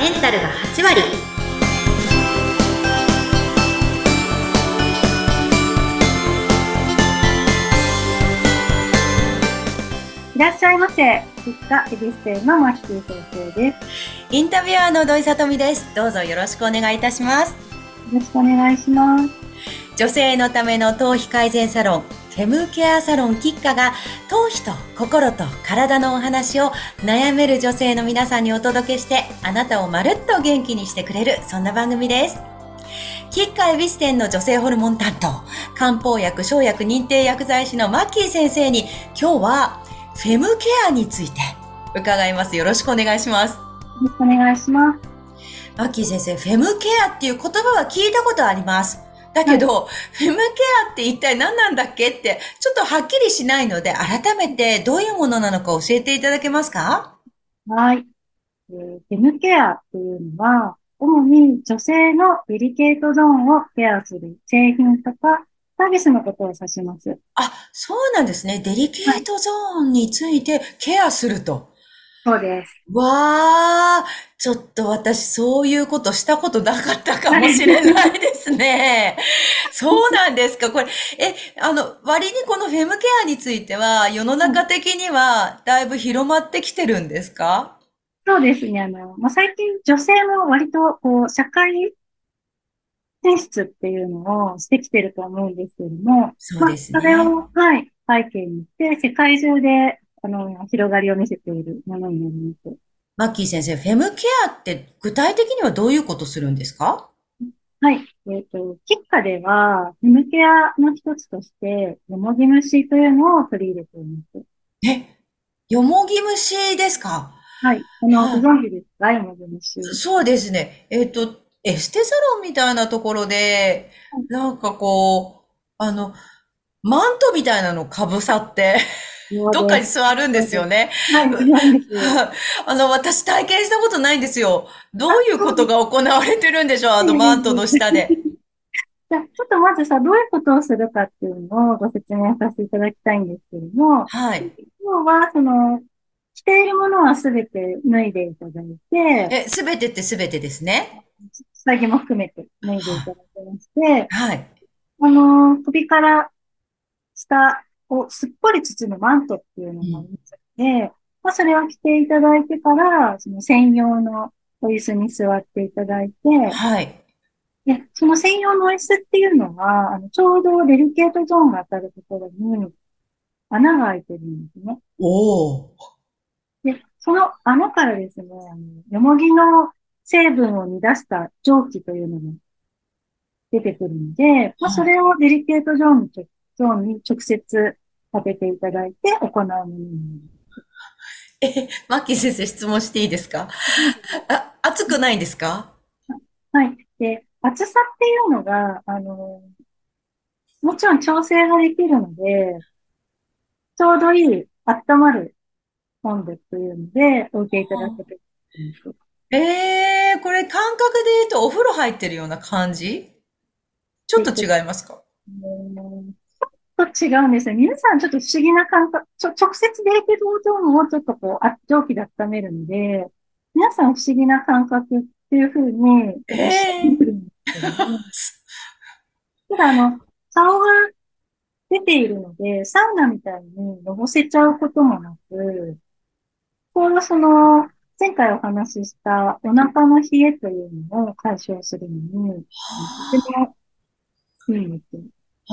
メンタルが8割いらっしゃいませ。実家エビステのマッキー先生です。インタビュアーの土井さとみです。どうぞよろしくお願いいたします。よろしくお願いします。女性のための頭皮改善サロン、フェムケアサロンキッカが頭皮と心と体のお話を悩める女性の皆さんにお届けしてあなたをまるっと元気にしてくれるそんな番組です。キッカエビス店の女性ホルモン担当、漢方薬、生薬認定薬剤師のマッキー先生に今日はフェムケアについて伺います。よろしくお願いします。よろしくお願いします。マッキー先生、フェムケアっていう言葉は聞いたことあります。だけど、フェムケアって一体何なんだっけって、ちょっとはっきりしないので、改めてどういうものなのか教えていただけますか？はい。えー、フェムケアっていうのは、主に女性のデリケートゾーンをケアする製品とかサービスのことを指します。あ、そうなんですね。デリケートゾーンについてケアすると。そうです。わー、ちょっと私そういうことしたことなかったかもしれないですね。そうなんですか。これ、え、あの、割にこのフェムケアについては世の中的にはだいぶ広まってきてるんですか？そうですね。あの、まあ、最近女性も割と、こう、社会進出っていうのをしてきてると思うんですけれども、そうですね。まあ、それを、はい、背景にして、世界中で、あの、広がりを見せているものになります。マッキー先生、フェムケアって具体的にはどういうことするんですか？はい。えっ、と、キッカでは、フェムケアの一つとして、よもぎ虫というのを取り入れています。え、よもぎ虫ですか？はい。あの、はいご存知ですか？よもぎ虫。そうですね。えっと、エステサロンみたいなところで、なんかこう、あの、マントみたいなのかぶさって、どっかに座るんですよね。はい。あの、私体験したことないんですよ。どういうことが行われてるんでしょうあのマントの下で。じゃあ、ちょっとまずさ、どういうことをするかっていうのをご説明させていただきたいんですけれども、はい。今日は、その、着ているものはすべて脱いでいただいて、え、すべてってすべてですね。下着も含めて脱いでいただきまして、はい。あの、首から下をすっぽり包むマントっていうのがありますので、まあ、それを着ていただいてから、その専用のお椅子に座っていただいて、はい。で、その専用のお椅子っていうのは、あの、ちょうどデリケートゾーンが当たるところに穴が開いてるんですね。おー。で、その穴からですね、あの、よもぎの成分を煮出した蒸気というのが出てくるので、まあ、それをデリケートゾーンにンに直接当てていただいて行うものになりえ、マッキー先生質問していいですか？あ、熱くないんですか？ます。はい。で、厚さっていうのが、あの、もちろん調整ができるので、ちょうどいい温まる温度というので、お受けいただけてるんです。えー、これ感覚で言うとお風呂入ってるような感じ？ちょっと違いますか？うんちょっと違うんですよ。皆さんちょっと不思議な感覚、ちょ、直接デリケートゾーンをちょっとこう、あ蒸気で温めるので、皆さん不思議な感覚っていうふうに、ただあの、顔が出ているので、サウナみたいにのぼせちゃうこともなく、ちょうどその、前回お話ししたお腹の冷えというのを解消するのに、とてもいいんですよ。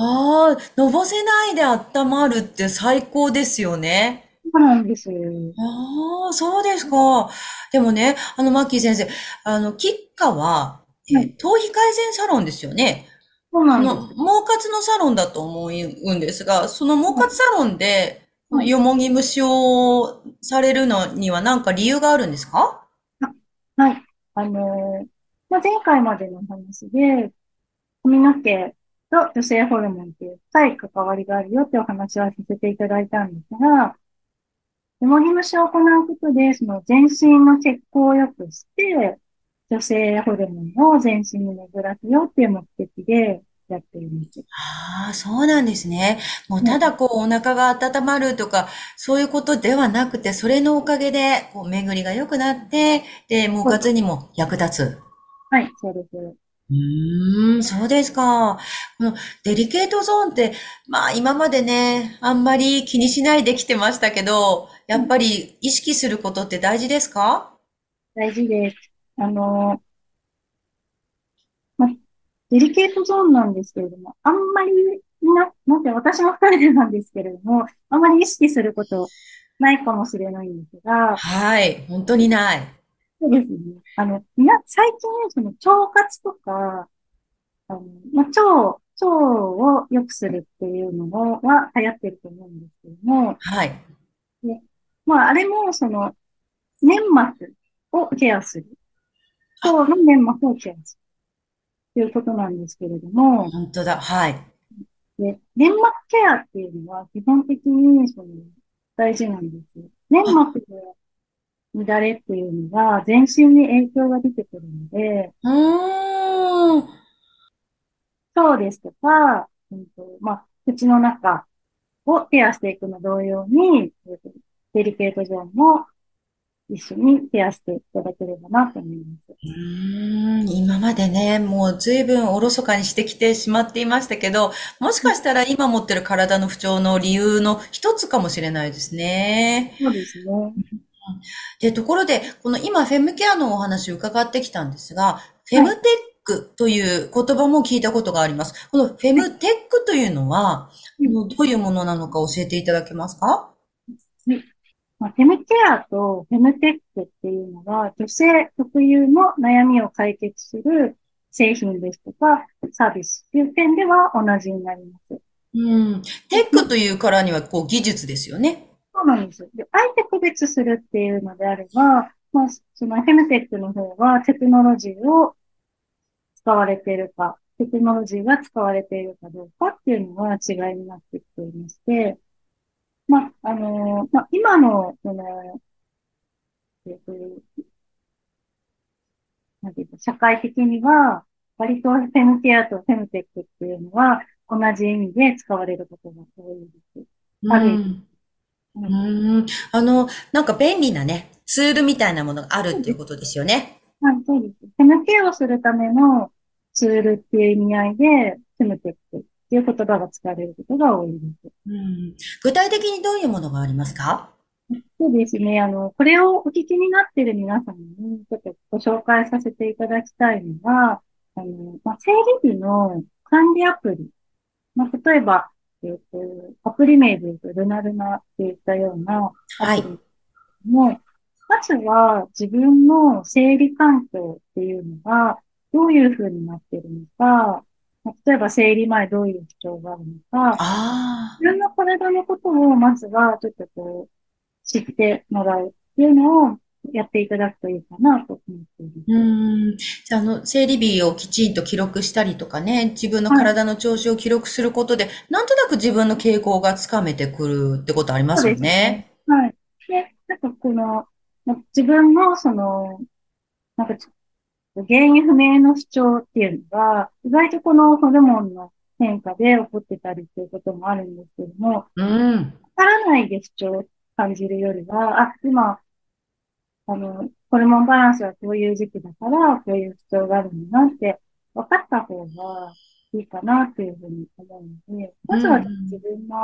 ああ、のぼせないで温まるって最高ですよね。そうなんです。ああ、そうですか。でもね、あの、マッキー先生、あの、キッカは、えはい頭皮改善サロンですよね。そうなんであの、毛髪のサロンだと思うんですが、その毛髪サロンで、はいよもぎ虫をされるのには何か理由があるんですか？す。はい。あのーまあ、前回までの話で、髪の毛と女性ホルモンっていう深い関わりがあるよってお話はさせていただいたんですが、よもぎ虫を行うことで、その全身の血行を良くして、女性ホルモンを全身に巡らせようっていう目的でやっています。ああ、そうなんですね。もうただこうお腹が温まるとか、そういうことではなくて、それのおかげで、こう巡りが良くなって、で、毛活にも役立つ。はい、そうです。うーん、そうですか。このデリケートゾーンって、まあ今までね、あんまり気にしないできてましたけど、やっぱり意識することって大事ですか？大事です。あの、まあ、デリケートゾーンなんですけれども、あんまりな、なんて私も二人でなんですけれども、あんまり意識することないかもしれないんですが、はい、本当にない。そうですね。あの、みな、最近、その、腸活とか、あの、まあ、腸、腸を良くするっていうのは流行ってると思うんですけども、はい。で、まあ、あれも、その、粘膜をケアする。腸の粘膜をケアする。ということなんですけれども、本当だ。はい。で、粘膜ケアっていうのは基本的に、その、大事なんです。粘膜で乱れっていうのが全身に影響が出てくるので。そうですとか、うんとまあ、口の中をケアしていくの同様に、デリケートゾーンも一緒にケアしていただければなと思います。うーん、今までね、もう随分おろそかにしてきてしまっていましたけど、もしかしたら今持ってる体の不調の理由の一つかもしれないですね。そうですね。で、ところで、この今、フェムケアのお話を伺ってきたんですが、フェムテックという言葉も聞いたことがあります。このフェムテックというのは、どういうものなのか教えていただけますか？まあ、フェムケアとフェムテックっていうのは、女性特有の悩みを解決する製品ですとか、サービスっていう点では同じになります。うん。テックというからには、こう、技術ですよね。そうなんです。で、あえて区別するっていうのであれば、まあ、そのヘムテックの方はテクノロジーを使われているか、テクノロジーが使われているかどうかっていうのは違いになってきていまして、まあ、あのまあ、今の、その、えっと、なんていうか、社会的には、割とフェムケアとフェムテックっていうのは、同じ意味で使われることが多いです。ある意味うん。あの、なんか便利なね、ツールみたいなものがあるっていうことですよね。はい、そうです。手抜けをするためのツールっていう意味合いで、手抜けっていう言葉が使われることが多いです。うん、具体的にどういうものがありますか？そうですね。あの、これをお聞きになっている皆さんに、ちょっとご紹介させていただきたいのは、あの、まあ、生理日の管理アプリ。まあ、例えば、えっ、ー、と、アプリ名で言うと、ルナルナっていったようなアプリも、はい、まずは自分の生理環境っていうのがどういう風になってるのか、例えば生理前どういう不調があるのか、自分の体のことをまずはちょっとこう知ってもらうっていうのをやっていただくといいかなと思っています。うん。じゃあ、あの、生理日をきちんと記録したりとかね、自分の体の調子を記録することで、はい、なんとなく自分の傾向がつかめてくるってことありますよね。ねはい。で、なんかこの、自分のその、なんか原因不明の不調っていうのが、意外とこのホルモンの変化で起こってたりっていうこともあるんですけども、うん。わからないで不調を感じるよりは、あ、今、あの、ホルモンバランスはこういう時期だから、こういう不調があるんだなって分かった方がいいかなっていうふうに思うので、まずは自分の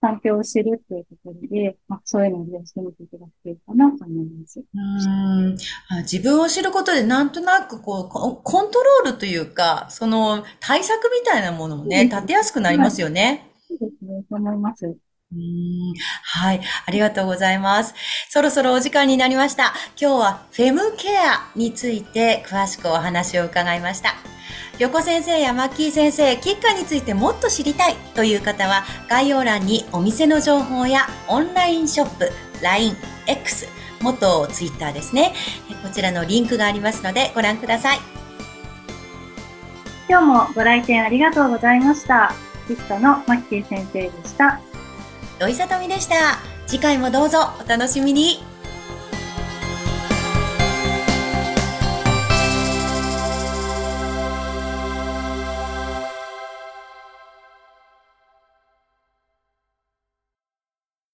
環境を知るっていうところで、まあ、そういうのを利用してみていただくといいかなと思います。うん自分を知ることでなんとなくこうコントロールというか、その対策みたいなものもね、立てやすくなりますよね。そうですね、そう思います。うんはい。ありがとうございます。そろそろお時間になりました。今日はフェムケアについて詳しくお話を伺いました。横先生やマッキー先生、キッカについてもっと知りたいという方は概要欄にお店の情報やオンラインショップ、LINE、X、元 Twitter ですね。こちらのリンクがありますのでご覧ください。今日もご来店ありがとうございました。キッカのマッキー先生でした。土井さとみでした。次回もどうぞお楽しみに。